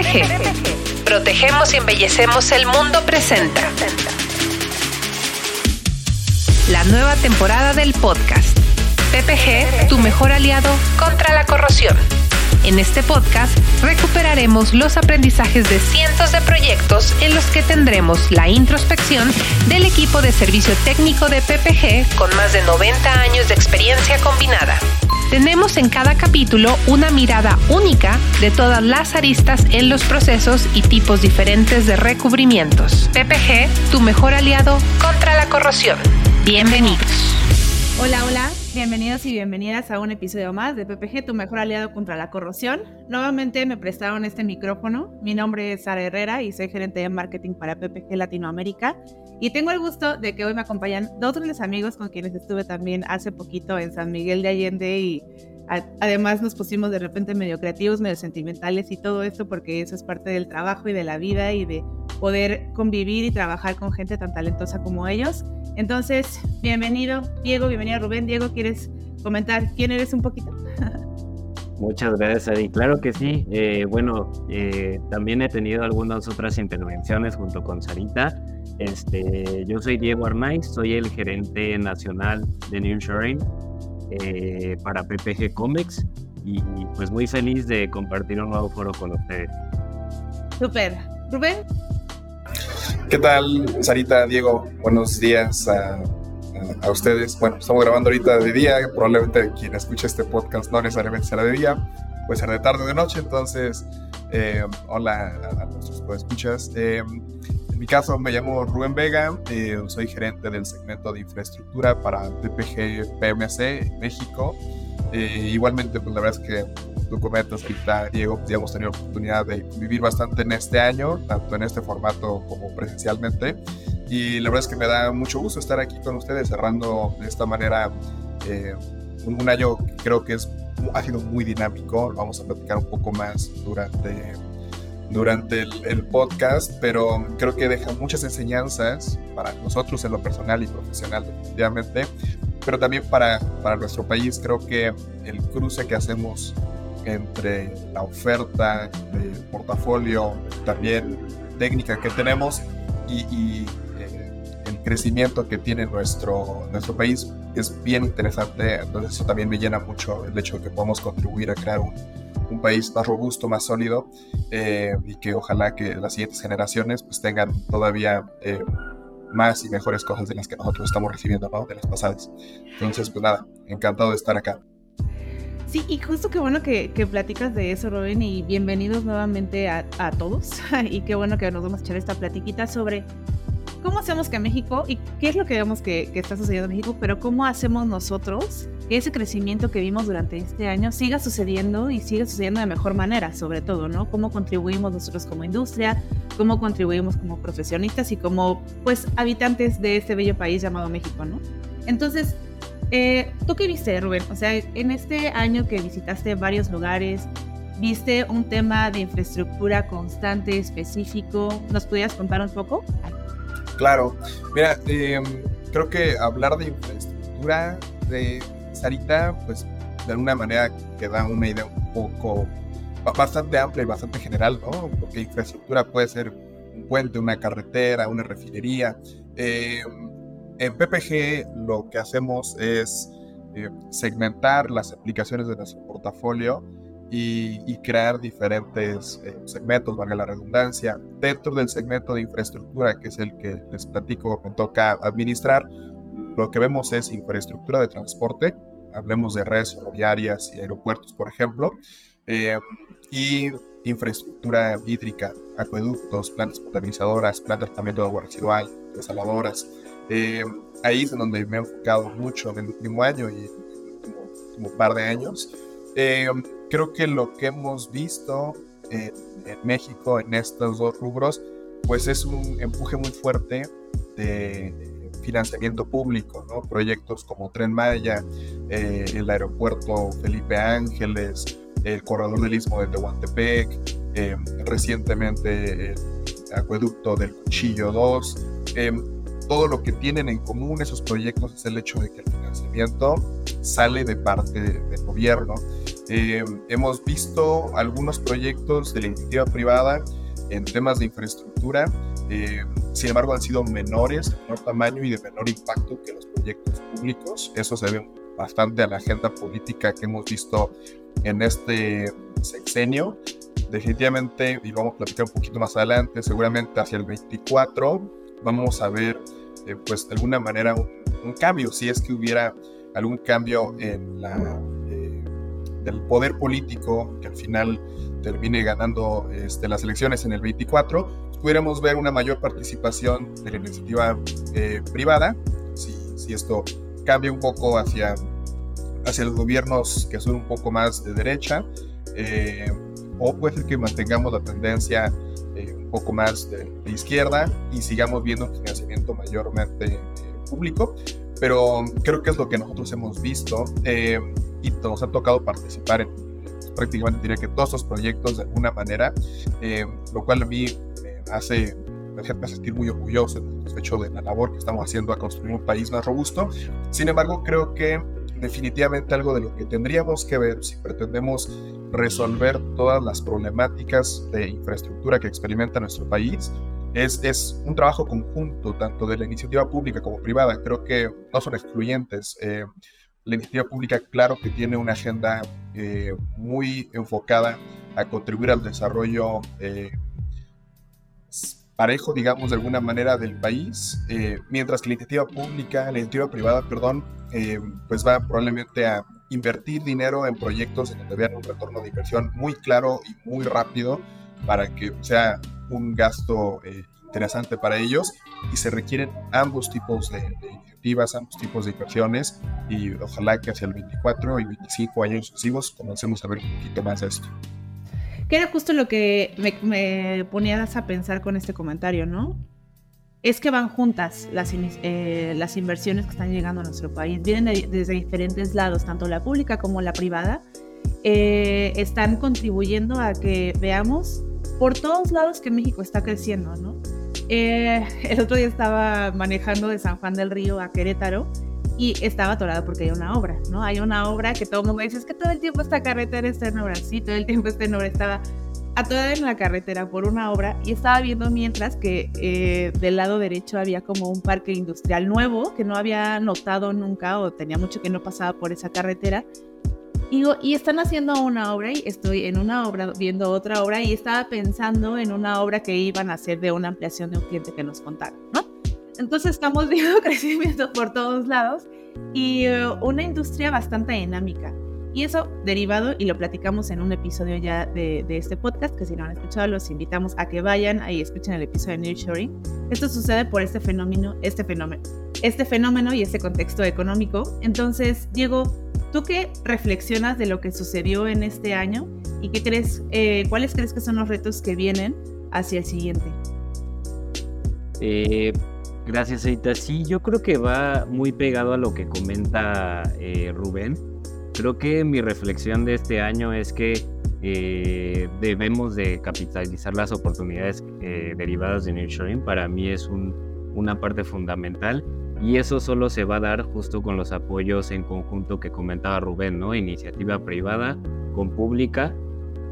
PPG. Protegemos y embellecemos el mundo presente. La nueva temporada del podcast. PPG, tu mejor aliado contra la corrosión. En este podcast recuperaremos los aprendizajes de cientos de proyectos en los que tendremos la introspección del equipo de servicio técnico de PPG con más de 90 años de experiencia combinada. Tenemos en cada capítulo una mirada única de todas las aristas en los procesos y tipos diferentes de recubrimientos. PPG, tu mejor aliado contra la corrosión. Bienvenidos. Hola, hola, bienvenidos y bienvenidas a un episodio más de PPG, tu mejor aliado contra la corrosión. Nuevamente me prestaron este micrófono. Mi nombre es Sara Herrera y soy gerente de marketing para PPG Latinoamérica. Y tengo el gusto de que hoy me acompañan dos de mis amigos con quienes estuve también hace poquito en San Miguel de Allende y además nos pusimos de repente medio creativos, medio sentimentales y todo esto porque eso es parte del trabajo y de la vida y de poder convivir y trabajar con gente tan talentosa como ellos. Entonces, bienvenido Diego, bienvenido Rubén. Diego, ¿quieres comentar quién eres un poquito? Muchas gracias, Ari. Claro que sí. Eh, bueno, eh, también he tenido algunas otras intervenciones junto con Sarita. Este, yo soy Diego Arnaiz, soy el gerente nacional de New Sharing eh, para PPG Comics y pues muy feliz de compartir un nuevo foro con ustedes. Súper. Rubén. ¿Qué tal, Sarita, Diego? Buenos días a a, ustedes. Bueno, estamos grabando ahorita de día, probablemente quien escuche este podcast no necesariamente será de día, puede ser de tarde o de noche, entonces, eh, hola a, nuestros escuchas. Eh, mi caso me llamo Rubén Vega, eh, soy gerente del segmento de infraestructura para PPG PMC México. igualmente, pues la verdad es que tú comentas ahorita, Diego, ya hemos tenido oportunidad de vivir bastante en este año, tanto en este formato como presencialmente. Y la verdad es que me da mucho gusto estar aquí con ustedes cerrando de esta manera eh, un, año que creo que es, ha sido muy dinámico. Vamos a platicar un poco más durante, durante el, podcast, pero creo que deja muchas enseñanzas para nosotros en lo personal y profesional, definitivamente, pero también para, para nuestro país. Creo que el cruce que hacemos entre la oferta de portafolio, también técnica que tenemos y crecimiento que tiene nuestro, nuestro país es bien interesante. Entonces eso también me llena mucho el hecho de que podamos contribuir a crear un, un país más robusto, más sólido eh, y que ojalá que las siguientes generaciones pues tengan todavía eh, más y mejores cosas de las que nosotros estamos recibiendo, ¿no? De las pasadas. Entonces, pues nada, encantado de estar acá. Sí, y justo qué bueno que, que platicas de eso, Robin, y bienvenidos nuevamente a, a todos. y qué bueno que nos vamos a echar esta platiquita sobre ¿Cómo hacemos que México, y qué es lo que vemos que, está sucediendo en México, pero cómo hacemos nosotros que ese crecimiento que vimos durante este año siga sucediendo y siga sucediendo de mejor manera, sobre todo, ¿no? Cómo contribuimos nosotros como industria, cómo contribuimos como profesionistas y como, pues, habitantes de este bello país llamado México, ¿no? Entonces, eh, ¿tú qué viste, Rubén? O sea, en este año que visitaste varios lugares, ¿viste un tema de infraestructura constante, específico? ¿Nos pudieras contar un poco? Claro, mira, em, creo que hablar de infraestructura de Sarita, pues de alguna manera que da una idea un poco bastante amplia y bastante general, ¿no? Porque infraestructura puede ser un puente, una carretera, una refinería. Em, en PPG lo que hacemos es eh, segmentar las aplicaciones de nuestro portafolio y, crear diferentes eh, segmentos, valga la redundancia. Dentro del segmento de infraestructura, que es el que les platico, me toca administrar, lo que vemos es infraestructura de transporte, hablemos de redes ferroviarias y aeropuertos, por ejemplo, eh, y infraestructura hídrica, acueductos, plantas potabilizadoras, plantas también de agua residual, desaladoras. Eh, ahí es donde me he enfocado mucho en el último año y en el último, par de años. Eh, creo que lo que hemos visto en, México en estos dos rubros, pues es un empuje muy fuerte de financiamiento público, ¿no? Proyectos como Tren Maya, eh, el aeropuerto Felipe Ángeles, el corredor del Istmo de Tehuantepec, eh, recientemente el acueducto del Cuchillo 2. Eh, todo lo que tienen en común esos proyectos es el hecho de que el financiamiento sale de parte del gobierno Eh, hemos visto algunos proyectos de la iniciativa privada en temas de infraestructura, eh, sin embargo han sido menores, de menor tamaño y de menor impacto que los proyectos públicos. Eso se ve bastante a la agenda política que hemos visto en este sexenio. Definitivamente, y vamos a platicar un poquito más adelante, seguramente hacia el 24 vamos a ver, eh, pues de alguna manera, un, cambio, si es que hubiera algún cambio en la, eh, del poder político que al final termine ganando este, las elecciones en el 24, pudiéramos ver una mayor participación de la iniciativa eh, privada, si, si, esto cambia un poco hacia, hacia los gobiernos que son un poco más de derecha, o puede ser que mantengamos la tendencia un poco más de, izquierda y sigamos viendo financiamiento mayormente eh, público, pero creo que es lo que nosotros hemos visto eh, y nos ha tocado participar en prácticamente diría que todos estos proyectos de alguna manera, eh, lo cual a mí me hace, me sentir muy orgulloso, satisfecho de la labor que estamos haciendo a construir un país más robusto. Sin embargo, creo que definitivamente algo de lo que tendríamos que ver si pretendemos resolver todas las problemáticas de infraestructura que experimenta nuestro país. Es, es un trabajo conjunto, tanto de la iniciativa pública como privada. Creo que no son excluyentes. Eh, la iniciativa pública, claro que tiene una agenda eh, muy enfocada a contribuir al desarrollo eh, parejo, digamos, de alguna manera del país, mientras que la iniciativa pública, la iniciativa privada, perdón, pues va probablemente a invertir dinero en proyectos en donde vean un retorno de inversión muy claro y muy rápido para que sea un gasto eh, interesante para ellos y se requieren ambos tipos de, iniciativas, ambos tipos de inversiones y ojalá que hacia el 24 y 25 años sucesivos comencemos a ver un poquito más de esto. Que era justo lo que me, me ponías a pensar con este comentario, ¿no? es que van juntas las, eh, las inversiones que están llegando a nuestro país. Vienen desde diferentes lados, tanto la pública como la privada. Eh, están contribuyendo a que veamos por todos lados que México está creciendo, ¿no? Eh, el otro día estaba manejando de San Juan del Río a Querétaro y estaba atorado porque hay una obra, ¿no? Hay una obra que todo el mundo dice, es que todo el tiempo esta carretera está en obra, sí, todo el tiempo está en obra, estaba atorada en la carretera por una obra y estaba viendo mientras que eh, del lado derecho había como un parque industrial nuevo que no había notado nunca o tenía mucho que no pasaba por esa carretera. Y, y están haciendo una obra y estoy en una obra viendo otra obra y estaba pensando en una obra que iban a hacer de una ampliación de un cliente que nos contaron, ¿no? Entonces estamos viendo crecimiento por todos lados y eh, una industria bastante dinámica. Y eso derivado, y lo platicamos en un episodio ya de, este podcast, que si no han escuchado, los invitamos a que vayan ahí escuchen el episodio de Nearshoring. Esto sucede por este fenómeno, este fenómeno, este fenómeno y este contexto económico. Entonces, Diego, ¿tú qué reflexionas de lo que sucedió en este año y qué crees, eh, cuáles crees que son los retos que vienen hacia el siguiente? Eh, gracias, Aita. Sí, yo creo que va muy pegado a lo que comenta eh, Rubén Creo que mi reflexión de este año es que debemos de capitalizar las oportunidades derivadas de Nurturing. Para mí es una parte fundamental y eso solo se va a dar justo con los apoyos en conjunto que comentaba Rubén, ¿no? Iniciativa privada con pública,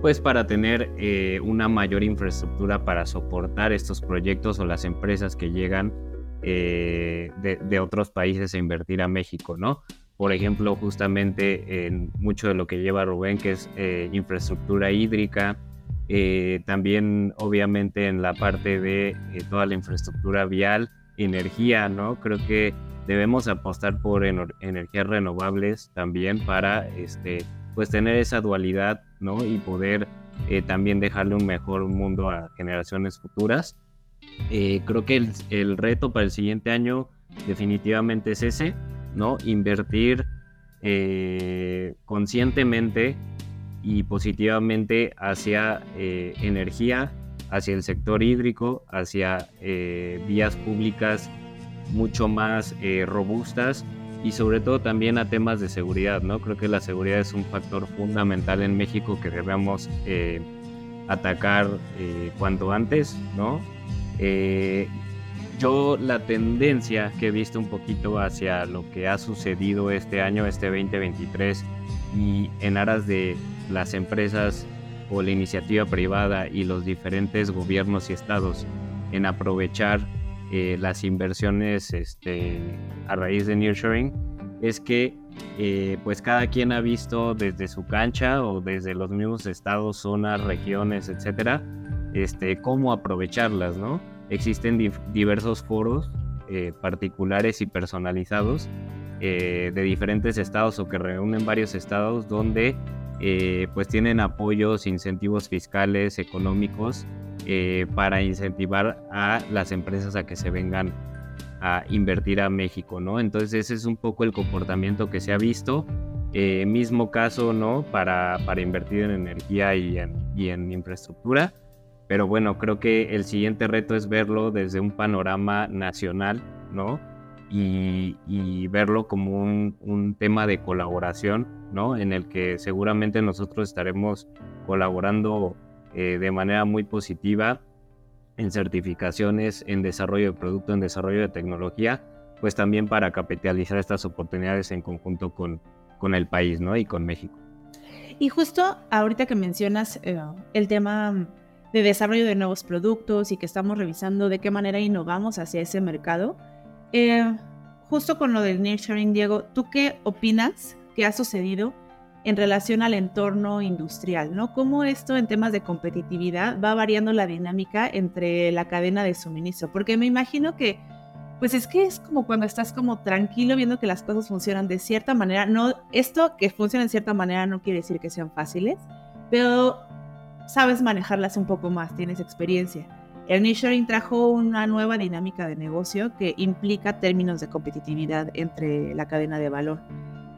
pues para tener eh, una mayor infraestructura para soportar estos proyectos o las empresas que llegan de, de, otros países a invertir a México, ¿no? por ejemplo, justamente en mucho de lo que lleva Rubén, que es eh, infraestructura hídrica, eh, también obviamente en la parte de eh, toda la infraestructura vial, energía, ¿no? Creo que debemos apostar por energías renovables también para, este, pues tener esa dualidad, ¿no? Y poder también dejarle un mejor mundo a generaciones futuras. creo que el, reto para el siguiente año definitivamente es ese, ¿no? Invertir eh, conscientemente y positivamente hacia eh, energía, hacia el sector hídrico, hacia eh, vías públicas mucho más robustas y sobre todo también a temas de seguridad, ¿no? Creo que la seguridad es un factor fundamental en México que debemos atacar cuanto antes, ¿no? yo la tendencia que he visto un poquito hacia lo que ha sucedido este año, este 2023, y en aras de las empresas o la iniciativa privada y los diferentes gobiernos y estados en aprovechar eh, las inversiones este, a raíz de nearshoring es que eh, pues cada quien ha visto desde su cancha o desde los mismos estados, zonas, regiones, etcétera, este, cómo aprovecharlas, ¿no? Existen diversos foros eh, particulares y personalizados de diferentes estados o que reúnen varios estados donde pues tienen apoyos, incentivos fiscales, económicos eh, para incentivar a las empresas a que se vengan a invertir a México, ¿no? Entonces ese es un poco el comportamiento que se ha visto. Eh, mismo caso, ¿no? Para, para invertir en energía y en, y en, infraestructura. Pero bueno, creo que el siguiente reto es verlo desde un panorama nacional, ¿no? Y, y verlo como un, un, tema de colaboración, ¿no? En el que seguramente nosotros estaremos colaborando eh, de manera muy positiva en certificaciones, en desarrollo de producto, en desarrollo de tecnología, pues también para capitalizar estas oportunidades en conjunto con, con el país ¿no? y con México. Y justo ahorita que mencionas eh, el tema de desarrollo de nuevos productos y que estamos revisando de qué manera innovamos hacia ese mercado, eh, justo con lo del nearshoring, Diego, ¿tú qué opinas que ha sucedido en relación al entorno industrial, ¿no? Cómo esto en temas de competitividad va variando la dinámica entre la cadena de suministro, porque me imagino que pues es que es como cuando estás como tranquilo viendo que las cosas funcionan de cierta manera, no esto que funciona de cierta manera no quiere decir que sean fáciles, pero sabes manejarlas un poco más, tienes experiencia. El nearshoring trajo una nueva dinámica de negocio que implica términos de competitividad entre la cadena de valor.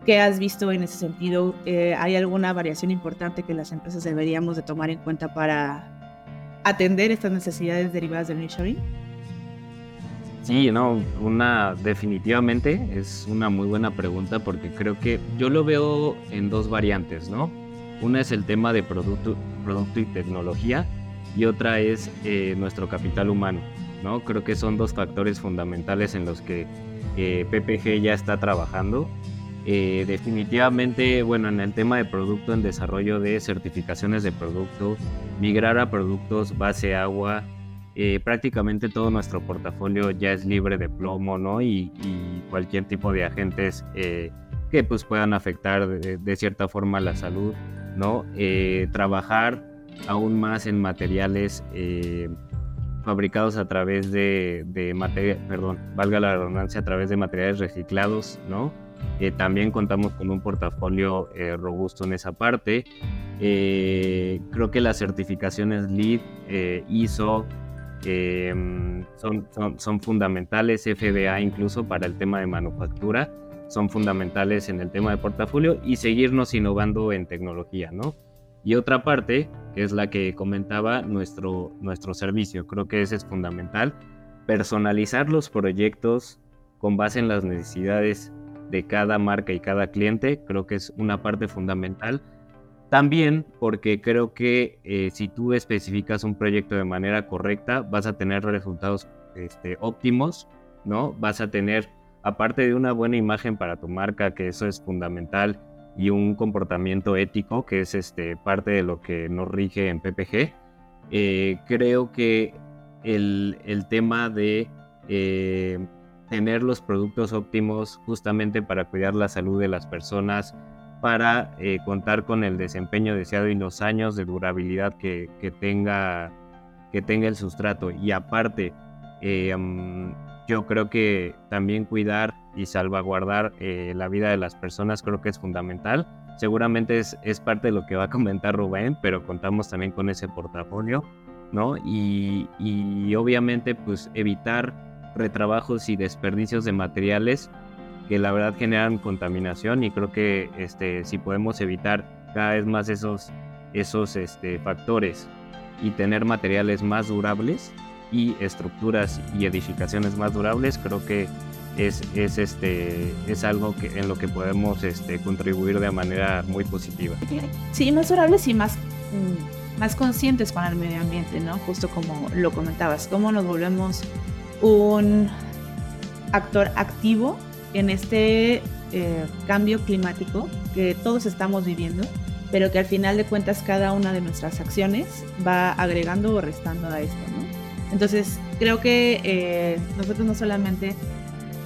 ¿Qué has visto en ese sentido? Eh, ¿Hay alguna variación importante que las empresas deberíamos de tomar en cuenta para atender estas necesidades derivadas del nearshoring? Sí, no, una definitivamente es una muy buena pregunta porque creo que yo lo veo en dos variantes, ¿no? Una es el tema de producto, producto y tecnología y otra es eh, nuestro capital humano, ¿no? Creo que son dos factores fundamentales en los que eh, PPG ya está trabajando eh, definitivamente, bueno, en el tema de producto, en desarrollo de certificaciones de producto, migrar a productos base agua, eh, prácticamente todo nuestro portafolio ya es libre de plomo, ¿no? Y, cualquier tipo de agentes que pues puedan afectar de, cierta forma la salud, ¿no? trabajar aún más en materiales fabricados a través de, materia, perdón, valga la redundancia, a través de materiales reciclados, ¿no? Eh, también contamos con un portafolio eh, robusto en esa parte. Eh, creo que las certificaciones LEED, ISO, son, son, fundamentales, FDA incluso para el tema de manufactura, son fundamentales en el tema de portafolio y seguirnos innovando en tecnología, ¿no? Y otra parte, que es la que comentaba, nuestro, nuestro servicio, creo que ese es fundamental, personalizar los proyectos con base en las necesidades de cada marca y cada cliente, creo que es una parte fundamental. También porque creo que eh, si tú especificas un proyecto de manera correcta, vas a tener resultados este, óptimos, ¿no? Vas a tener, aparte de una buena imagen para tu marca, que eso es fundamental, y un comportamiento ético, que es este, parte de lo que nos rige en PPG, eh, creo que el, el tema de eh, tener los productos óptimos justamente para cuidar la salud de las personas, para eh, contar con el desempeño deseado y los años de durabilidad que, tenga, que tenga el sustrato. Y aparte, eh, mm, yo creo que también cuidar y salvaguardar eh, la vida de las personas creo que es fundamental. Seguramente es, es, parte de lo que va a comentar Rubén, pero contamos también con ese portafolio, ¿no? Y, y obviamente pues evitar retrabajos y desperdicios de materiales que la verdad generan contaminación y creo que este, si podemos evitar cada vez más esos, esos este, factores y tener materiales más durables y estructuras y edificaciones más durables, creo que es, es, este, es algo en lo que podemos este, contribuir de manera muy positiva. Sí, más durables y más, mm, más conscientes con el medio ambiente, ¿no? Justo como lo comentabas, cómo nos volvemos un actor activo en este eh, cambio climático que todos estamos viviendo, pero que al final de cuentas cada una de nuestras acciones va agregando o restando a esto. Entonces, creo que eh, nosotros no solamente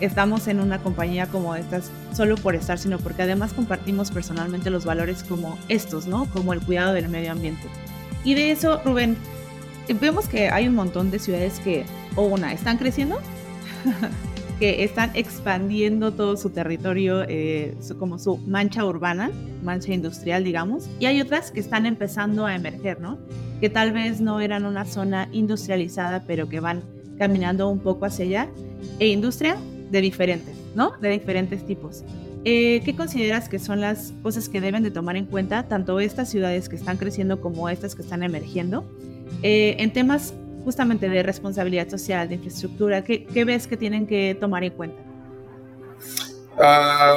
estamos en una compañía como estas solo por estar, sino porque además compartimos personalmente los valores como estos, ¿no? Como el cuidado del medio ambiente. Y de eso, Rubén, vemos que hay un montón de ciudades que, o una, están creciendo, que están expandiendo todo su territorio, eh, como su mancha urbana, mancha industrial, digamos, y hay otras que están empezando a emerger, ¿no? Que tal vez no eran una zona industrializada, pero que van caminando un poco hacia allá. E industria de diferentes, ¿no? De diferentes tipos. Eh, ¿Qué consideras que son las cosas que deben de tomar en cuenta tanto estas ciudades que están creciendo como estas que están emergiendo eh, en temas justamente de responsabilidad social, de infraestructura? ¿Qué, ves que tienen que tomar en cuenta? Ah,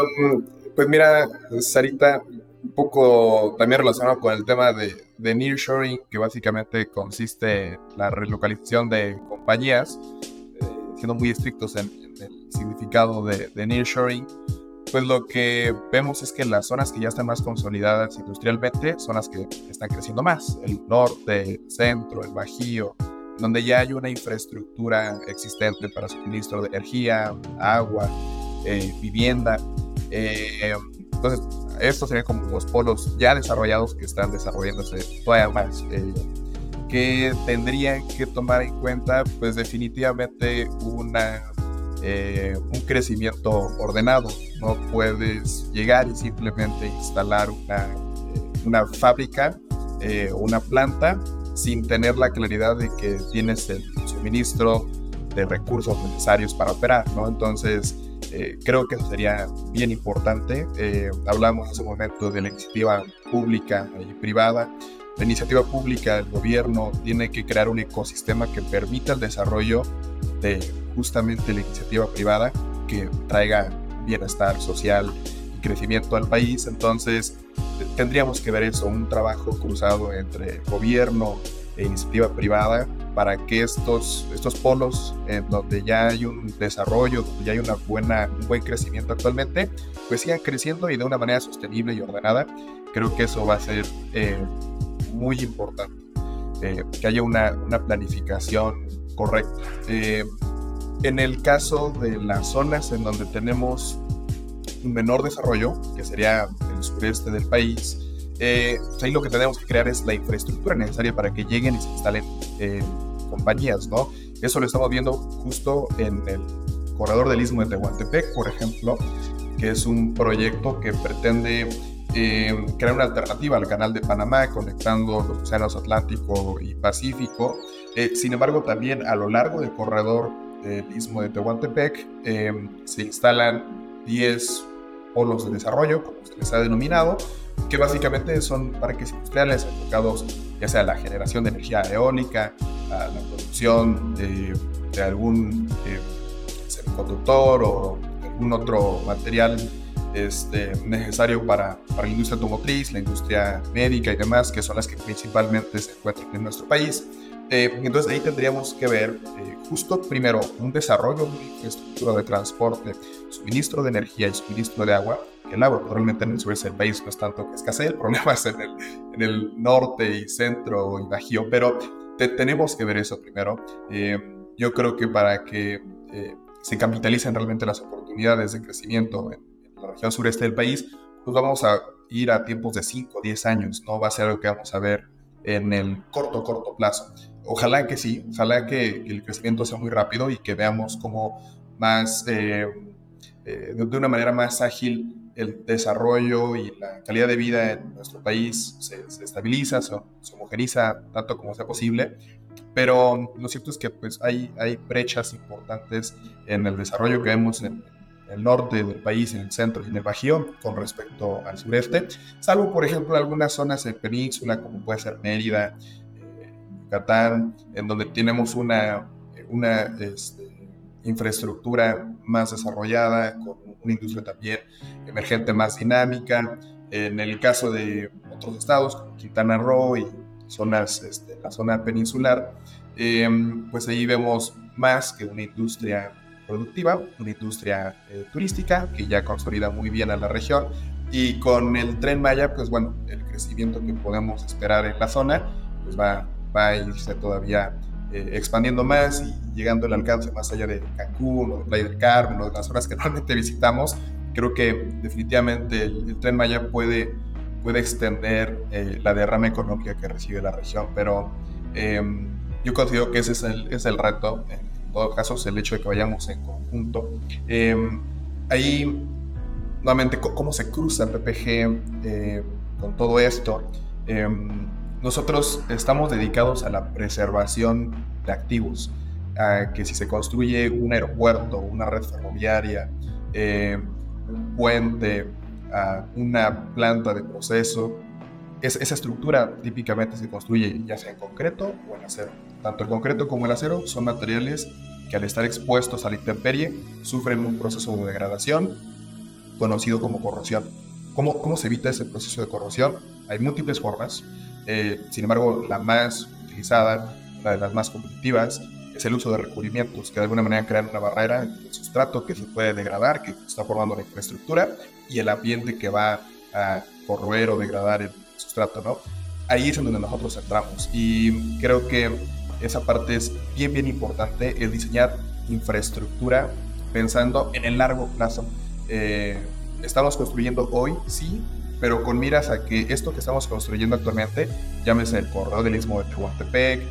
pues mira, Sarita, un poco también relacionado con el tema de, de nearshoring, que básicamente consiste en la relocalización de compañías, eh, siendo muy estrictos en, el significado de, de nearshoring, pues lo que vemos es que las zonas que ya están más consolidadas industrialmente son las que están creciendo más. El norte, el centro, el bajío, donde ya hay una infraestructura existente para suministro de energía, agua, eh, vivienda. Eh, entonces, estos serían como los polos ya desarrollados que están desarrollándose todavía más. Eh, que tendrían que tomar en cuenta, pues definitivamente una eh, un crecimiento ordenado. No puedes llegar y simplemente instalar una, eh, una fábrica eh, o una planta sin tener la claridad de que tienes el suministro de recursos necesarios para operar, ¿no? Entonces, creo que sería bien importante. hablamos hace un momento de la iniciativa pública y privada. La iniciativa pública, el gobierno, tiene que crear un ecosistema que permita el desarrollo de justamente la iniciativa privada que traiga bienestar social y crecimiento al país. Entonces, tendríamos que ver eso, un trabajo cruzado entre gobierno e iniciativa privada para que estos, estos polos en donde ya hay un desarrollo, donde ya hay una buena, un buen crecimiento actualmente, pues sigan creciendo y de una manera sostenible y ordenada. Creo que eso va a ser eh, muy importante, eh, que haya una, una planificación correcta. Eh, en el caso de las zonas en donde tenemos un menor desarrollo, que sería el sureste del país, eh, pues ahí lo que tenemos que crear es la infraestructura necesaria para que lleguen y se instalen ¿no? Eso lo estamos viendo justo en el corredor del Istmo de Tehuantepec, por ejemplo, que es un proyecto que pretende eh, crear una alternativa al canal de Panamá, conectando los océanos Atlántico y Pacífico. sin embargo, también a lo largo del corredor del istmo de Tehuantepec, eh, se instalan 10 polos de desarrollo, como se les ha denominado, que básicamente son parques industriales enfocados ya sea a la generación de energía eólica, la producción de, algún eh, semiconductor o algún otro material este, necesario para, para la industria automotriz, la industria médica y demás, que son las que principalmente se encuentran en nuestro país. Eh, entonces ahí tendríamos que ver eh, justo primero un desarrollo de infraestructura de transporte, suministro de energía y suministro de agua. El agua probablemente en el sureste del país no es tanto que escasee, el problema es en el, en el norte y centro y bajío, pero tenemos que ver eso primero. Eh, yo creo que para que se capitalicen realmente las oportunidades de crecimiento en, la región sureste del país, pues vamos a ir a tiempos de 5 o 10 años, no va a ser algo que vamos a ver en el corto, corto plazo. Ojalá que sí, ojalá que, el crecimiento sea muy rápido y que veamos cómo más, eh, eh, de una manera más ágil, el desarrollo y la calidad de vida en nuestro país se, estabiliza, se, homogeniza tanto como sea posible. Pero lo cierto es que pues, hay, hay brechas importantes en el desarrollo que vemos en, el norte del país, en el centro y en el Bajío con respecto al sureste, salvo por ejemplo algunas zonas en península como puede ser Mérida, Yucatán, en donde tenemos una, una este, infraestructura más desarrollada, con una industria también emergente más dinámica. En el caso de otros estados, como Quintana Roo y zonas, este, la zona peninsular, em, pues ahí vemos más que una industria productiva, una industria eh, turística que ya consolida muy bien a la región y con el tren Maya, pues bueno, el crecimiento que podemos esperar en la zona, pues va, va a irse todavía eh, expandiendo más y llegando al alcance más allá de Cancún o Playa del Carmen o de las zonas que normalmente visitamos. Creo que definitivamente el, tren Maya puede, puede extender eh, la derrama económica que recibe la región, pero em, yo considero que ese es el, es el reto, en todo caso, es el hecho de que vayamos en conjunto. Em, ahí, nuevamente, cómo se cruza PPG eh, con todo esto. Nosotros estamos dedicados a la preservación de activos, a que si se construye un aeropuerto, una red ferroviaria, eh, un puente, una planta de proceso, esa estructura típicamente se construye ya sea en concreto o en acero. Tanto el concreto como el acero son materiales que al estar expuestos a la intemperie sufren un proceso de degradación conocido como corrosión. ¿Cómo, cómo se evita ese proceso de corrosión? Hay múltiples formas. Eh, sin embargo, la más utilizada, la de las más competitivas, es el uso de recubrimientos que de alguna manera crean una barrera entre el sustrato que se puede degradar, que está formando la infraestructura, y el ambiente que va a corroer o degradar el sustrato, ¿no? Ahí es en donde nosotros entramos y creo que esa parte es bien, bien importante, el diseñar infraestructura pensando en el largo plazo. Eh, estamos construyendo hoy, sí, pero con miras a que esto que estamos construyendo actualmente, llámese el corredor del Istmo de Tehuantepec,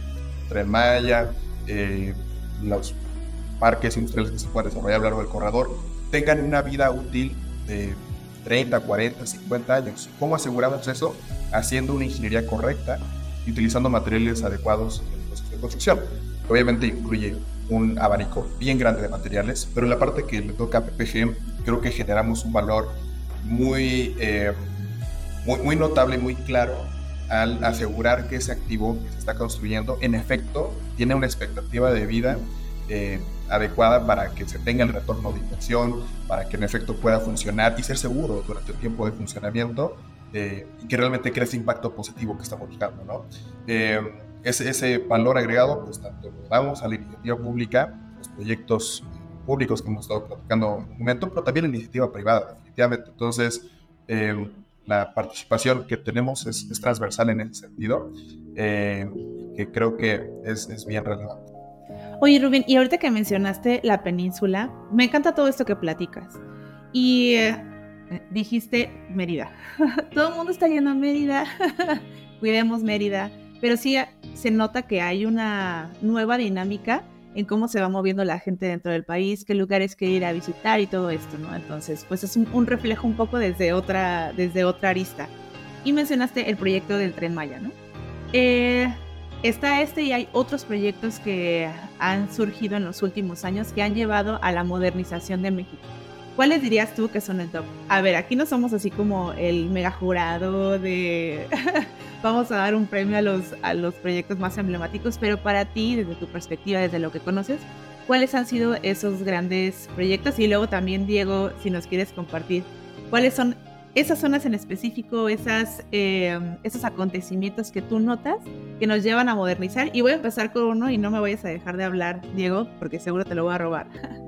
Tren Maya, eh, los parques industriales que se pueden desarrollar a lo largo del corredor, tengan una vida útil de 30, 40, 50 años. ¿Cómo aseguramos eso? Haciendo una ingeniería correcta y utilizando materiales adecuados en el proceso de construcción. Obviamente incluye un abanico bien grande de materiales, pero en la parte que le toca a PPG, creo que generamos un valor muy eh, muy, notable y muy claro al asegurar que ese activo que se está construyendo, en efecto, tiene una expectativa de vida eh, adecuada para que se tenga el retorno de inversión, para que en efecto pueda funcionar y ser seguro durante el tiempo de funcionamiento eh, y que realmente cree ese impacto positivo que estamos buscando. ¿no? Eh, ese, ese, valor agregado, pues tanto lo damos a la iniciativa pública, los proyectos públicos que hemos estado platicando en un momento, pero también la iniciativa privada, definitivamente. Entonces, la participación que tenemos es, transversal en ese sentido, eh, que creo que es, bien relevante. Oye, Rubén, y ahorita que mencionaste la península, me encanta todo esto que platicas. Y eh, dijiste Mérida. todo el mundo está yendo a Mérida. Cuidemos Mérida. Pero sí se nota que hay una nueva dinámica en cómo se va moviendo la gente dentro del país, qué lugares que ir a visitar y todo esto, ¿no? Entonces, pues es un, reflejo un poco desde otra, desde otra arista. Y mencionaste el proyecto del Tren Maya, ¿no? Eh, está este y hay otros proyectos que han surgido en los últimos años que han llevado a la modernización de México. ¿Cuáles dirías tú que son el top? A ver, aquí no somos así como el mega jurado de vamos a dar un premio a los, a los proyectos más emblemáticos, pero para ti, desde tu perspectiva, desde lo que conoces, ¿cuáles han sido esos grandes proyectos? Y luego también, Diego, si nos quieres compartir, ¿cuáles son esas zonas en específico, esas, eh, esos acontecimientos que tú notas que nos llevan a modernizar? Y voy a empezar con uno y no me vayas a dejar de hablar, Diego, porque seguro te lo voy a robar.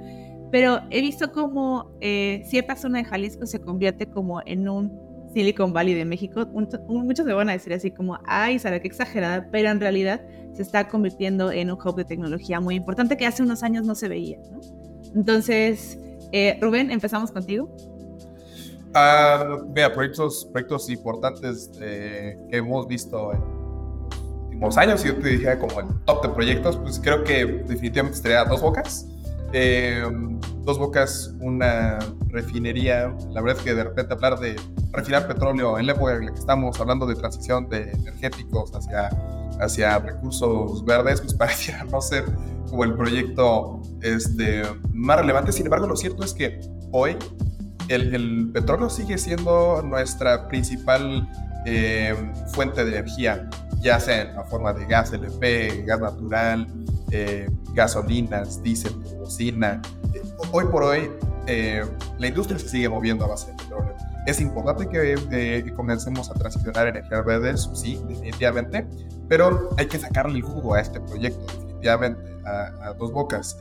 Pero he visto como eh, cierta zona de Jalisco se convierte como en un Silicon Valley de México. muchos me van a decir así como, ay, Sara, qué exagerada, pero en realidad se está convirtiendo en un hub de tecnología muy importante que hace unos años no se veía. Entonces, eh, Rubén, empezamos contigo. Uh, vea, proyectos, proyectos importantes eh, que hemos visto en los últimos años, si yo te dijera como el top de proyectos, pues creo que definitivamente estaría Dos Bocas. Eh, dos Bocas, una refinería. La verdad es que de repente hablar de refinar petróleo en la época en la que estamos hablando de transición de energéticos hacia, hacia recursos verdes, pues pareciera no ser como el proyecto este, más relevante. Sin embargo, lo cierto es que hoy el, petróleo sigue siendo nuestra principal eh, fuente de energía, ya sea en la forma de gas LP, gas natural, eh, gasolinas, diésel, cocina. Eh, hoy por hoy, eh, la industria se sigue moviendo a base de petróleo. Es importante que, comencemos a transicionar energías verdes, sí, definitivamente, pero hay que sacarle el jugo a este proyecto, definitivamente, a, dos bocas.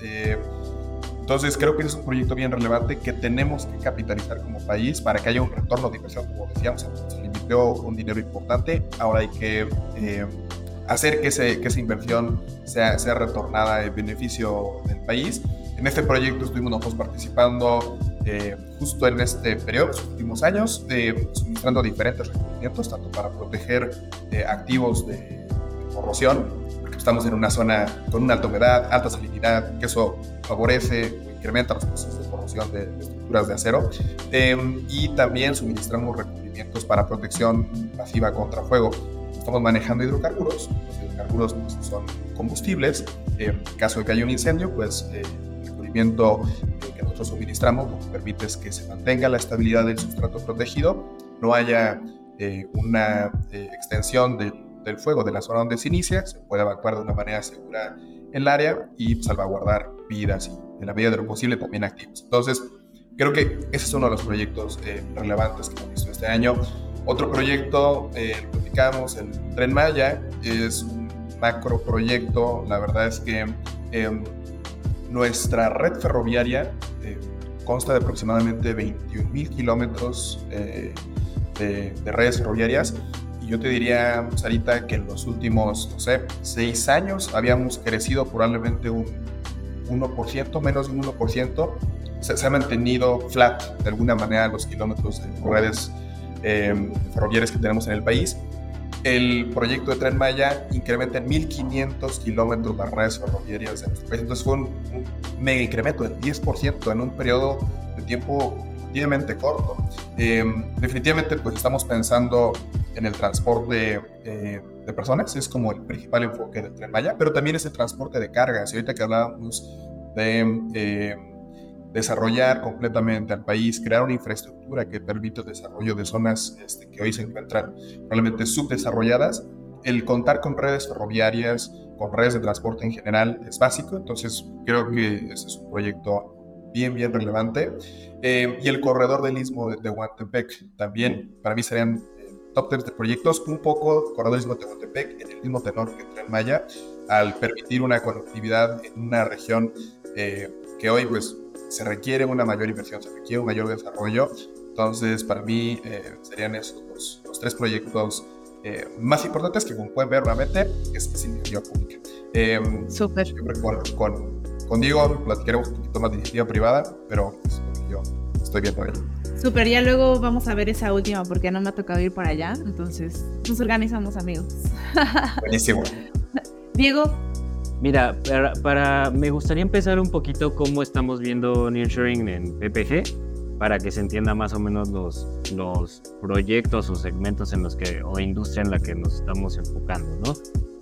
Entonces creo que es un proyecto bien relevante que tenemos que capitalizar como país para que haya un retorno de inversión, como decíamos, se le invirtió un dinero importante, ahora hay que eh, hacer que, ese, que esa inversión sea, sea retornada en beneficio del país. En este proyecto estuvimos nosotros participando eh, justo en este periodo, los últimos años, eh, suministrando diferentes requerimientos, tanto para proteger activos de corrosión, porque estamos en una zona con una alta humedad, alta salinidad, que eso favorece incrementa los procesos de corrosión de, estructuras de acero. Em, y también suministramos recubrimientos para protección pasiva contra fuego. Estamos manejando hidrocarburos. Los hidrocarburos son combustibles. en caso de que haya un incendio, pues eh, el recubrimiento eh, que nosotros suministramos lo que permite es que se mantenga la estabilidad del sustrato protegido, no haya eh, una extensión del del fuego de la zona donde se inicia, se puede evacuar de una manera segura el área y salvaguardar vidas y en la medida de lo posible también activos. Entonces, creo que ese es uno de los proyectos eh, relevantes que hemos visto este año. Otro proyecto, eh, platicamos, el Tren Maya, es un macro proyecto. La verdad es que em, nuestra red ferroviaria eh, consta de aproximadamente 21 mil kilómetros de, de redes ferroviarias yo te diría, Sarita, que en los últimos, no sé, seis años habíamos crecido probablemente un 1%, menos de un 1%. Se, ha mantenido flat de alguna manera los kilómetros de redes eh, ferroviarias que tenemos en el país. El proyecto de Tren Maya incrementa en 1.500 kilómetros las redes ferroviarias de nuestro país. Entonces fue un, mega incremento del 10% en un periodo de tiempo relativamente corto. Eh, definitivamente, pues estamos pensando en el transporte eh, de personas, es como el principal enfoque del Tren Maya, pero también es el transporte de cargas. Y ahorita que hablábamos de eh, desarrollar completamente al país, crear una infraestructura que permita el desarrollo de zonas este, que hoy se encuentran probablemente subdesarrolladas, el contar con redes ferroviarias, con redes de transporte en general es básico, entonces creo que ese es un proyecto bien, bien relevante. Eh, y el corredor del istmo de, de Huantepec también, para mí serían top 3 de proyectos, un poco corredores de Tehuantepec en el mismo tenor que Tren Maya, al permitir una conectividad en una región eh, que hoy pues se requiere una mayor inversión, se requiere un mayor desarrollo. Entonces, para mí eh, serían esos los, tres proyectos eh, más importantes que como pueden ver nuevamente es, es iniciativa pública. Súper. Con, con, con, Diego platicaremos un poquito más de iniciativa privada, pero pues, yo estoy bien por ello. Súper, ya luego vamos a ver esa última porque no me ha tocado ir para allá, entonces nos organizamos amigos. Buenísimo. Diego. Mira, para, me gustaría empezar un poquito cómo estamos viendo nearshoring en PPG para que se entienda más o menos los, los proyectos o segmentos en los que o industria en la que nos estamos enfocando, ¿no?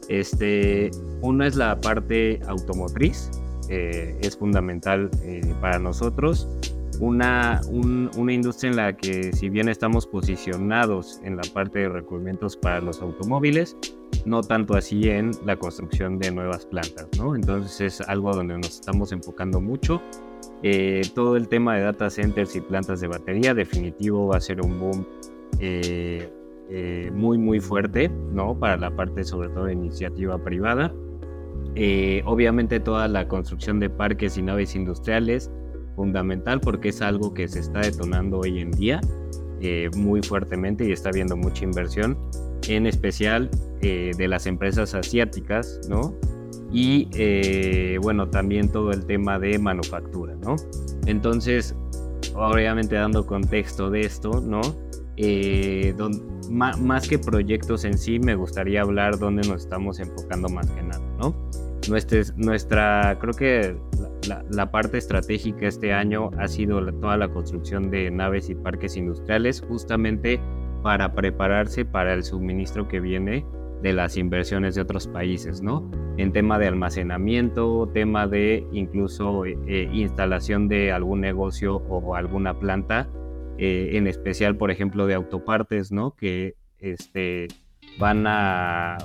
Este, uno es la parte automotriz, eh, es fundamental eh, para nosotros una, una industria en la que si bien estamos posicionados en la parte de recubrimientos para los automóviles, no tanto así en la construcción de nuevas plantas, ¿no? Entonces es algo donde nos estamos enfocando mucho. Eh, todo el tema de data centers y plantas de batería definitivo va a ser un boom eh, eh, muy muy fuerte, ¿no? Para la parte sobre todo de iniciativa privada. obviamente toda la construcción de parques y naves industriales, fundamental porque es algo que se está detonando hoy en día muy fuertemente y está habiendo mucha inversión, en especial eh, de las empresas asiáticas, ¿no? Y eh, bueno, también todo el tema de manufactura, ¿no? Entonces, obviamente dando contexto de esto, ¿no? más que proyectos en sí, me gustaría hablar dónde nos estamos enfocando más que nada, ¿no? Nuestra, nuestra creo que la, parte estratégica este año ha sido toda la construcción de naves y parques industriales justamente para prepararse para el suministro que viene de las inversiones de otros países, ¿no? En tema de almacenamiento, tema de incluso eh, eh, instalación de algún negocio o alguna planta, eh, en especial, por ejemplo, de autopartes, ¿no? Que este, van a,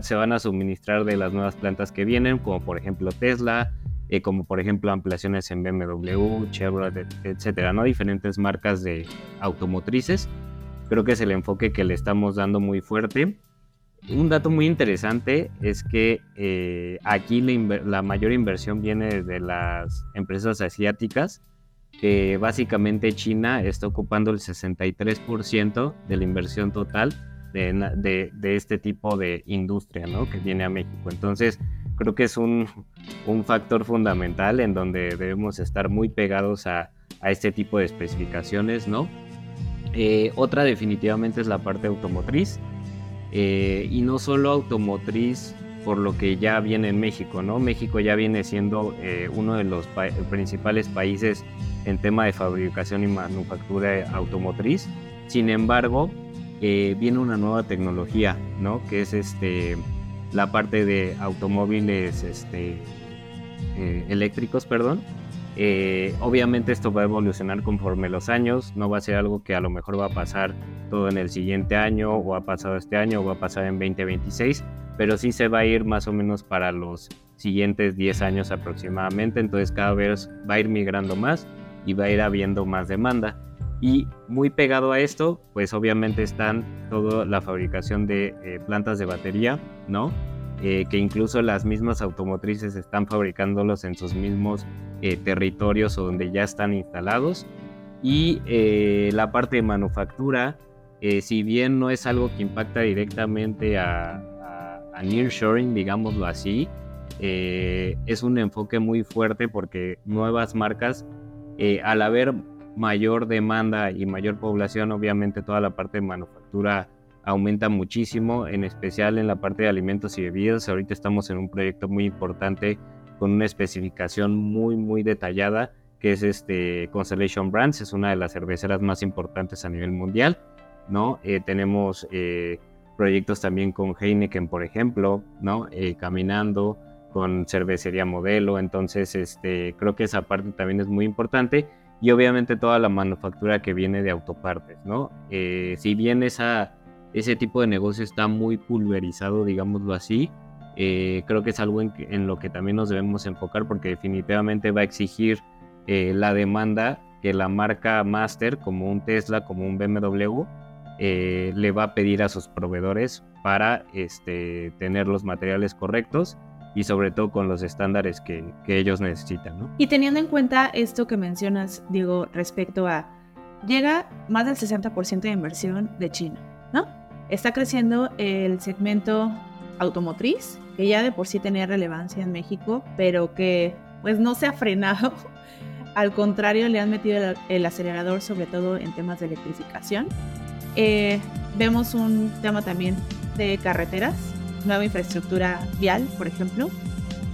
se van a suministrar de las nuevas plantas que vienen, como por ejemplo Tesla, eh, como por ejemplo ampliaciones en BMW, Chevrolet, etcétera, ¿no? Diferentes marcas de automotrices. Creo que es el enfoque que le estamos dando muy fuerte. un dato muy interesante es que eh, aquí la, mayor inversión viene de las empresas asiáticas, que básicamente China está ocupando el 63% de la inversión total de, este tipo de industria ¿no? que viene a México. Entonces, creo que es un, factor fundamental en donde debemos estar muy pegados a, este tipo de especificaciones. ¿no? Eh, otra definitivamente es la parte automotriz. Eh, y no solo automotriz por lo que ya viene en México, ¿no? México ya viene siendo eh, uno de los principales países en tema de fabricación y manufactura automotriz. Sin embargo, viene una nueva tecnología, ¿no? Que es este la parte de automóviles este, eléctricos, perdón, eh, obviamente esto va a evolucionar conforme los años, no va a ser algo que a lo mejor va a pasar todo en el siguiente año o ha pasado este año o va a pasar en 2026, pero sí se va a ir más o menos para los siguientes 10 años aproximadamente, entonces cada vez va a ir migrando más y va a ir habiendo más demanda. Y muy pegado a esto, pues obviamente están toda la fabricación de eh, plantas de batería, ¿no? Eh, que incluso las mismas automotrices están fabricándolos en sus mismos eh, territorios o donde ya están instalados. Y eh, la parte de manufactura, si bien no es algo que impacta directamente a, a, nearshoring, digámoslo así, es un enfoque muy fuerte porque nuevas marcas, al haber mayor demanda y mayor población, obviamente toda la parte de manufactura aumenta muchísimo, en especial en la parte de alimentos y bebidas. Ahorita estamos en un proyecto muy importante con una especificación muy, muy detallada, que es este Constellation Brands, es una de las cerveceras más importantes a nivel mundial, ¿no? Eh, tenemos eh, proyectos también con Heineken, por ejemplo, ¿no? Eh, caminando con cervecería modelo, entonces este, creo que esa parte también es muy importante y obviamente toda la manufactura que viene de autopartes, ¿no? si bien esa ese tipo de negocio está muy pulverizado, digámoslo así. Eh, creo que es algo en, lo que también nos debemos enfocar porque definitivamente va a exigir eh, la demanda que la marca Master, como un Tesla, como un BMW, eh, le va a pedir a sus proveedores para este, tener los materiales correctos y sobre todo con los estándares que, que ellos necesitan. ¿no? Y teniendo en cuenta esto que mencionas, Diego, respecto a, llega más del 60% de inversión de China, ¿no? Está creciendo el segmento automotriz, que ya de por sí tenía relevancia en México, pero que pues no se ha frenado. Al contrario, le han metido el, acelerador, sobre todo en temas de electrificación. Eh, vemos un tema también de carreteras, nueva infraestructura vial, por ejemplo.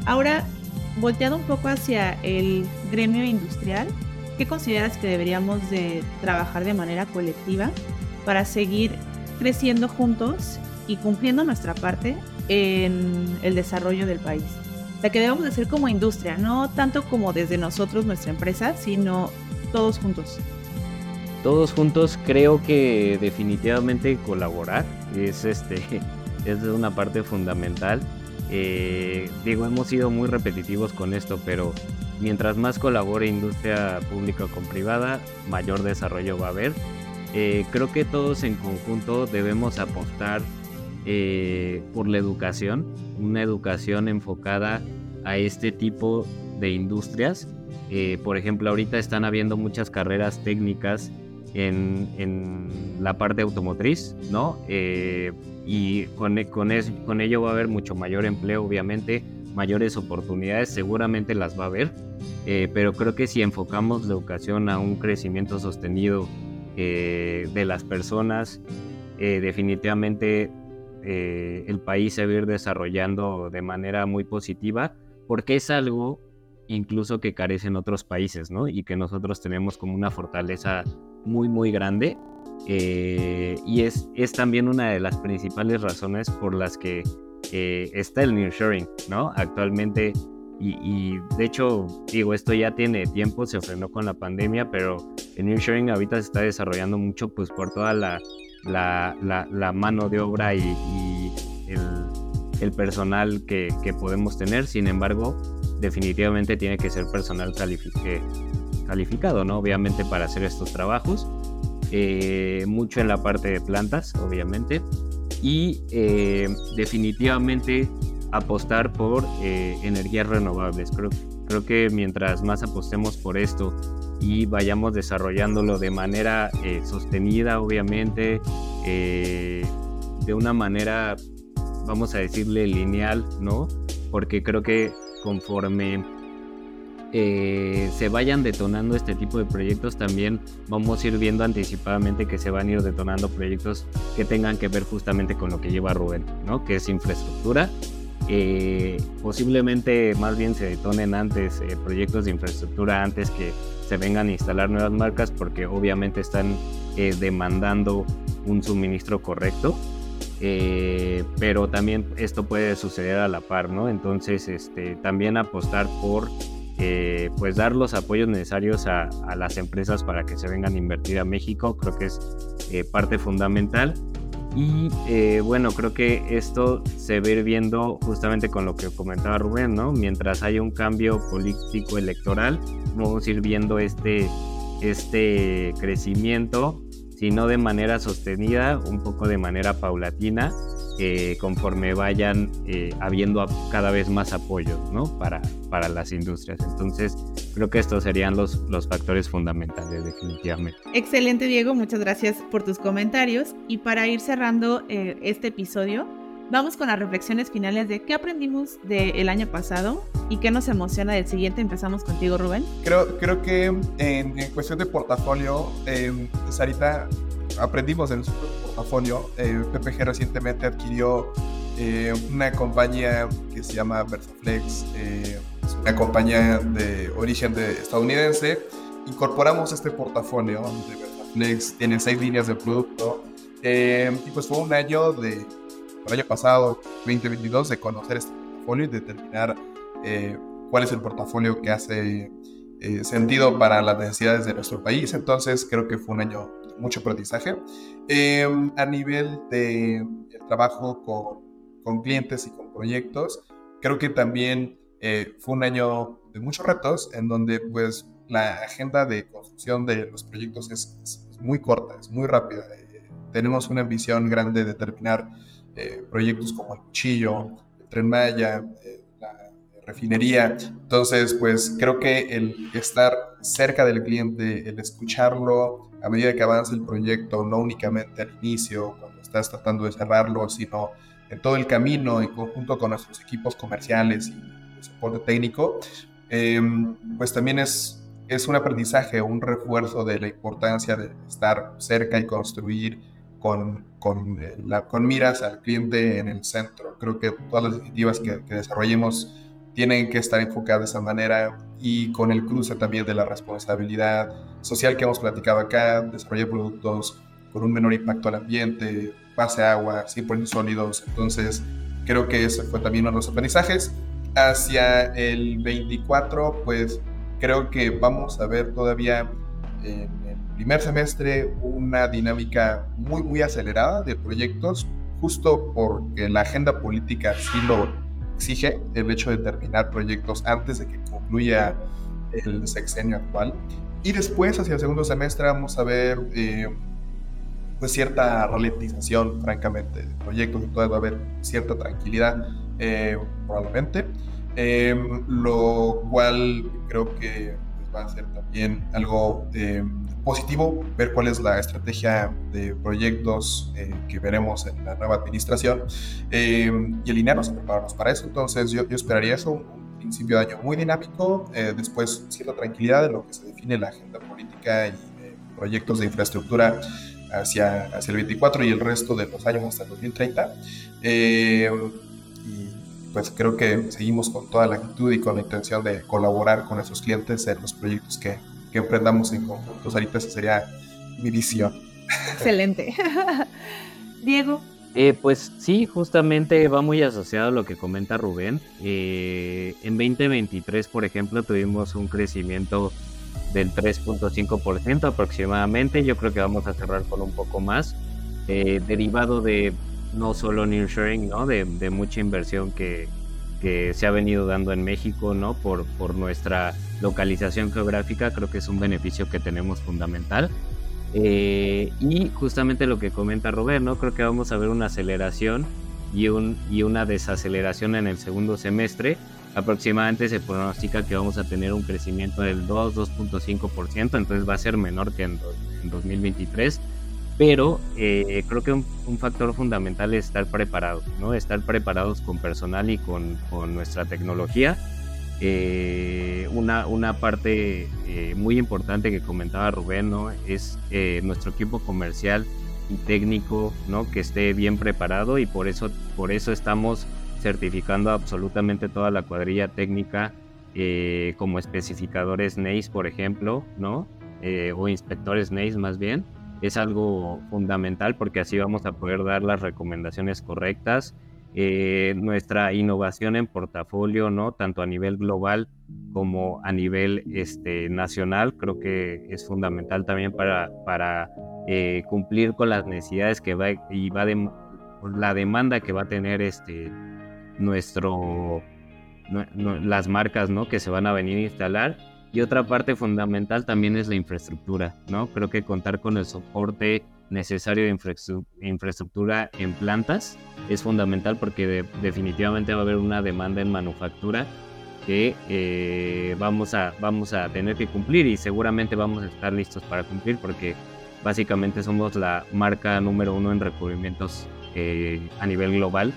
Ahora, volteado un poco hacia el gremio industrial, ¿qué consideras que deberíamos de trabajar de manera colectiva para seguir creciendo juntos y cumpliendo nuestra parte en el desarrollo del país. La que debemos de ser como industria, no tanto como desde nosotros, nuestra empresa, sino todos juntos. Todos juntos creo que definitivamente colaborar es, este, es una parte fundamental. Eh, digo, hemos sido muy repetitivos con esto, pero mientras más colabore industria pública con privada, mayor desarrollo va a haber eh, creo que todos en conjunto debemos apostar eh, por la educación, una educación enfocada a este tipo de industrias. Eh, por ejemplo, ahorita están habiendo muchas carreras técnicas en, la parte automotriz, ¿no? y con, con, con ello va a haber mucho mayor empleo, obviamente, mayores oportunidades, seguramente las va a haber, pero creo que si enfocamos la educación a un crecimiento sostenido eh, de las personas, eh, definitivamente eh, el país se va a ir desarrollando de manera muy positiva, porque es algo incluso que carecen otros países, ¿no? Y que nosotros tenemos como una fortaleza muy, muy grande. y es, es también una de las principales razones por las que está el nearshoring, ¿no? Actualmente y, de hecho, digo, esto ya tiene tiempo, se frenó con la pandemia, pero el Nearshoring ahorita se está desarrollando mucho pues por toda la, la, mano de obra y, el, personal que, podemos tener. Sin embargo, definitivamente tiene que ser personal calificado, ¿no? Obviamente para hacer estos trabajos. Eh, mucho en la parte de plantas, obviamente. y eh, definitivamente apostar por eh, energías renovables. Creo, que mientras más apostemos por esto y vayamos desarrollándolo de manera eh, sostenida, obviamente, de una manera, vamos a decirle, lineal, ¿no? Porque creo que conforme eh, se vayan detonando este tipo de proyectos, también vamos a ir viendo anticipadamente que se van a ir detonando proyectos que tengan que ver justamente con lo que lleva Rubén, ¿no? Que es infraestructura. Eh, posiblemente más bien se detonen antes eh, proyectos de infraestructura antes que se vengan a instalar nuevas marcas porque obviamente están demandando un suministro correcto. pero también esto puede suceder a la par, ¿no? Entonces, este, también apostar por eh, pues dar los apoyos necesarios a, las empresas para que se vengan a invertir a México, creo que es eh, parte fundamental. Y eh, bueno, creo que esto se va ir viendo justamente con lo que comentaba Rubén, ¿no? Mientras haya un cambio político electoral, vamos a ir viendo este, este crecimiento, si no de manera sostenida, un poco de manera paulatina, conforme vayan eh, habiendo cada vez más apoyos ¿no? para, para las industrias. Entonces, creo que estos serían los, los factores fundamentales definitivamente. Excelente, Diego. Muchas gracias por tus comentarios. Y para ir cerrando eh, este episodio, vamos con las reflexiones finales de qué aprendimos del año pasado y qué nos emociona del siguiente. Empezamos contigo, Rubén. Creo, creo que en, cuestión de portafolio, eh, Sarita, aprendimos en nuestro portafolio. Eh, PPG recientemente adquirió eh, una compañía que se llama Versaflex, eh, una compañía de origen de estadounidense. Incorporamos este portafolio de Versaflex, tiene seis líneas de producto. y pues fue un año de, el año pasado, 2022, de conocer este portafolio y determinar cuál es el portafolio que hace sentido para las necesidades de nuestro país. Entonces creo que fue un año mucho aprendizaje. Em, a nivel de trabajo con, con, clientes y con proyectos, creo que también eh, fue un año de muchos retos en donde pues la agenda de construcción de los proyectos es, muy corta, es muy rápida. Eh, tenemos una visión grande de terminar eh, proyectos como el Cuchillo, el Tren Maya, la refinería. Entonces, pues creo que el estar cerca del cliente, el escucharlo, a medida que avanza el proyecto, no únicamente al inicio, cuando estás tratando de cerrarlo, sino en todo el camino, en conjunto con nuestros equipos comerciales y soporte técnico, em, pues también es, un aprendizaje, un refuerzo de la importancia de estar cerca y construir con, con, eh, miras al cliente en el centro. Creo que todas las iniciativas que, que desarrollemos tienen que estar enfocadas de esa manera y con el cruce también de la responsabilidad social que hemos platicado acá, desarrollar productos con un menor impacto al ambiente, base agua, 100% sólidos. Entonces, creo que ese fue también uno de los aprendizajes. Hacia el 24, pues creo que vamos a ver todavía en el primer semestre una dinámica muy, muy acelerada de proyectos, justo porque la agenda política sí lo exige el hecho de terminar proyectos antes de que concluya el sexenio actual. Y después, hacia el segundo semestre, vamos a ver eh, pues cierta ralentización, francamente, de proyectos, entonces va a haber cierta tranquilidad, eh, probablemente, eh, lo cual creo que pues, va a ser también algo positivo, ver cuál es la estrategia de proyectos que veremos en la nueva administración y alinearnos a prepararnos para eso. Entonces, yo, yo esperaría eso, un principio de año muy dinámico, eh, después cierta tranquilidad de lo que se define la agenda política y proyectos de infraestructura hacia, hacia el 24 y el resto de los años hasta el 2030. Eh, y pues creo que seguimos con toda la actitud y con la intención de colaborar con nuestros clientes en los proyectos que, que emprendamos en conjunto. Ahorita esa sería mi visión. Excelente. Diego, eh, pues sí, justamente va muy asociado a lo que comenta Rubén. Eh, en 2023, por ejemplo, tuvimos un crecimiento del 3.5% aproximadamente. Yo creo que vamos a cerrar con un poco más, eh, derivado de no solo nearshoring, ¿no? De, de mucha inversión que, que, se ha venido dando en México, ¿no? Por, por nuestra localización geográfica, creo que es un beneficio que tenemos fundamental. Eh, y justamente lo que comenta Robert, ¿no? Creo que vamos a ver una aceleración y, un, y una desaceleración en el segundo semestre. Aproximadamente se pronostica que vamos a tener un crecimiento del 2-2.5%, entonces va a ser menor que en, en 2023 pero eh, creo que un, factor fundamental es estar preparados, ¿no? Estar preparados con personal y con, con nuestra tecnología. Eh, una, una parte eh, muy importante que comentaba Rubén, ¿no? Es nuestro equipo comercial y técnico, ¿no? Que esté bien preparado y por eso, por eso estamos certificando absolutamente toda la cuadrilla técnica como especificadores NACE, por ejemplo, ¿no? o inspectores NACE más bien es algo fundamental porque así vamos a poder dar las recomendaciones correctas. Eh, nuestra innovación en portafolio, ¿no? Tanto a nivel global como a nivel este, nacional, creo que es fundamental también para, para eh, cumplir con las necesidades que va y va de, la demanda que va a tener este, nuestro, las marcas, ¿no? Que se van a venir a instalar y otra parte fundamental también es la infraestructura, ¿no? Creo que contar con el soporte necesario de infraestructura en plantas es fundamental porque definitivamente va a haber una demanda en manufactura que eh, vamos, a, vamos a tener que cumplir y seguramente vamos a estar listos para cumplir porque básicamente somos la marca número uno en recubrimientos eh, a nivel global.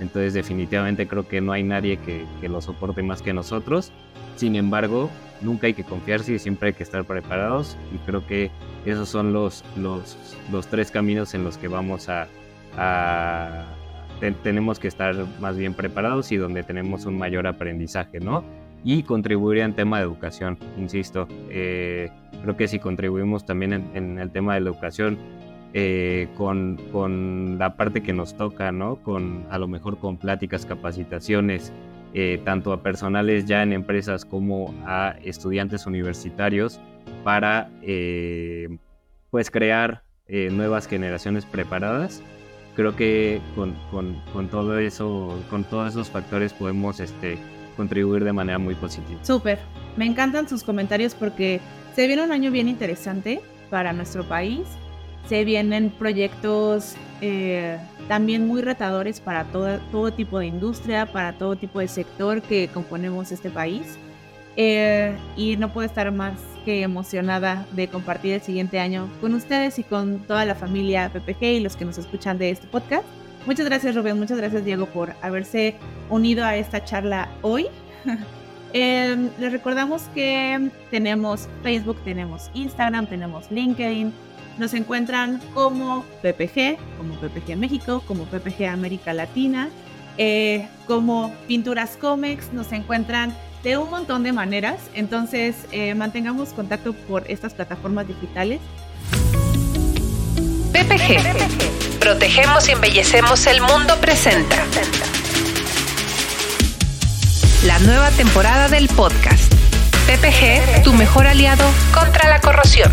Entonces definitivamente creo que no hay nadie que, lo soporte más que nosotros. Sin embargo, nunca hay que confiarse y siempre hay que estar preparados y creo que esos son los, los, tres caminos en los que vamos a, tenemos que estar más bien preparados y donde tenemos un mayor aprendizaje, ¿no? Y contribuir en tema de educación, insisto, eh, creo que si contribuimos también en, el tema de la educación eh, con, con, la parte que nos toca, ¿no? Con a lo mejor con pláticas, capacitaciones, eh, tanto a personales ya en empresas como a estudiantes universitarios para eh, pues crear eh, nuevas generaciones preparadas. Creo que con, con, todo eso, con todos esos factores podemos este, contribuir de manera muy positiva. Súper, me encantan sus comentarios porque se viene un año bien interesante para nuestro país se vienen proyectos eh, también muy retadores para todo, todo tipo de industria, para todo tipo de sector que componemos este país. Eh, y no puedo estar más que emocionada de compartir el siguiente año con ustedes y con toda la familia PPG y los que nos escuchan de este podcast. Muchas gracias Rubén, muchas gracias Diego por haberse unido a esta charla hoy. Eh, les recordamos que tenemos Facebook, tenemos Instagram, tenemos LinkedIn, nos encuentran como PPG, como PPG México, como PPG América Latina, eh, como Pinturas Comex, nos encuentran de un montón de maneras. Entonces, eh, mantengamos contacto por estas plataformas digitales. PPG. Protegemos y embellecemos el mundo presenta. La nueva temporada del podcast. PPG, tu mejor aliado contra la corrosión.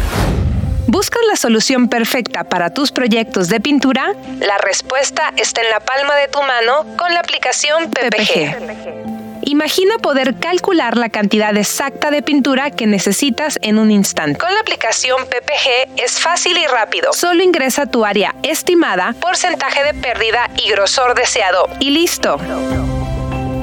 ¿Buscas la solución perfecta para tus proyectos de pintura? La respuesta está en la palma de tu mano con la aplicación PPG. Imagina poder calcular la cantidad exacta de pintura que necesitas en un instante. Con la aplicación PPG es fácil y rápido. Solo ingresa tu área estimada, porcentaje de pérdida y grosor deseado y listo.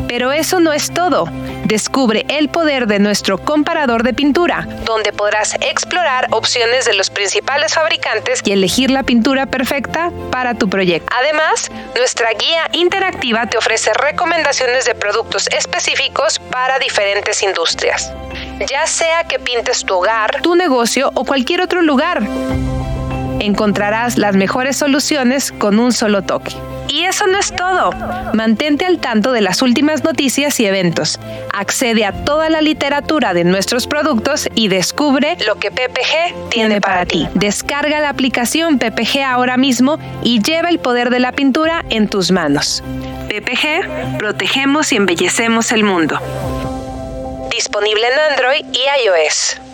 Pero eso no es todo. Descubre el poder de nuestro comparador de pintura, donde podrás explorar opciones de los principales fabricantes y elegir la pintura perfecta para tu proyecto. Además, nuestra guía interactiva te ofrece recomendaciones de productos específicos para diferentes industrias. Ya sea que pintes tu hogar, tu negocio o cualquier otro lugar, encontrarás las mejores soluciones con un solo toque. Y eso no es todo. Mantente al tanto de las últimas noticias y eventos. Accede a toda la literatura de nuestros productos y descubre lo que PPG tiene para ti. Descarga la aplicación PPG ahora mismo y lleva el poder de la pintura en tus manos. PPG, protegemos y embellecemos el mundo. Disponible en Android y iOS.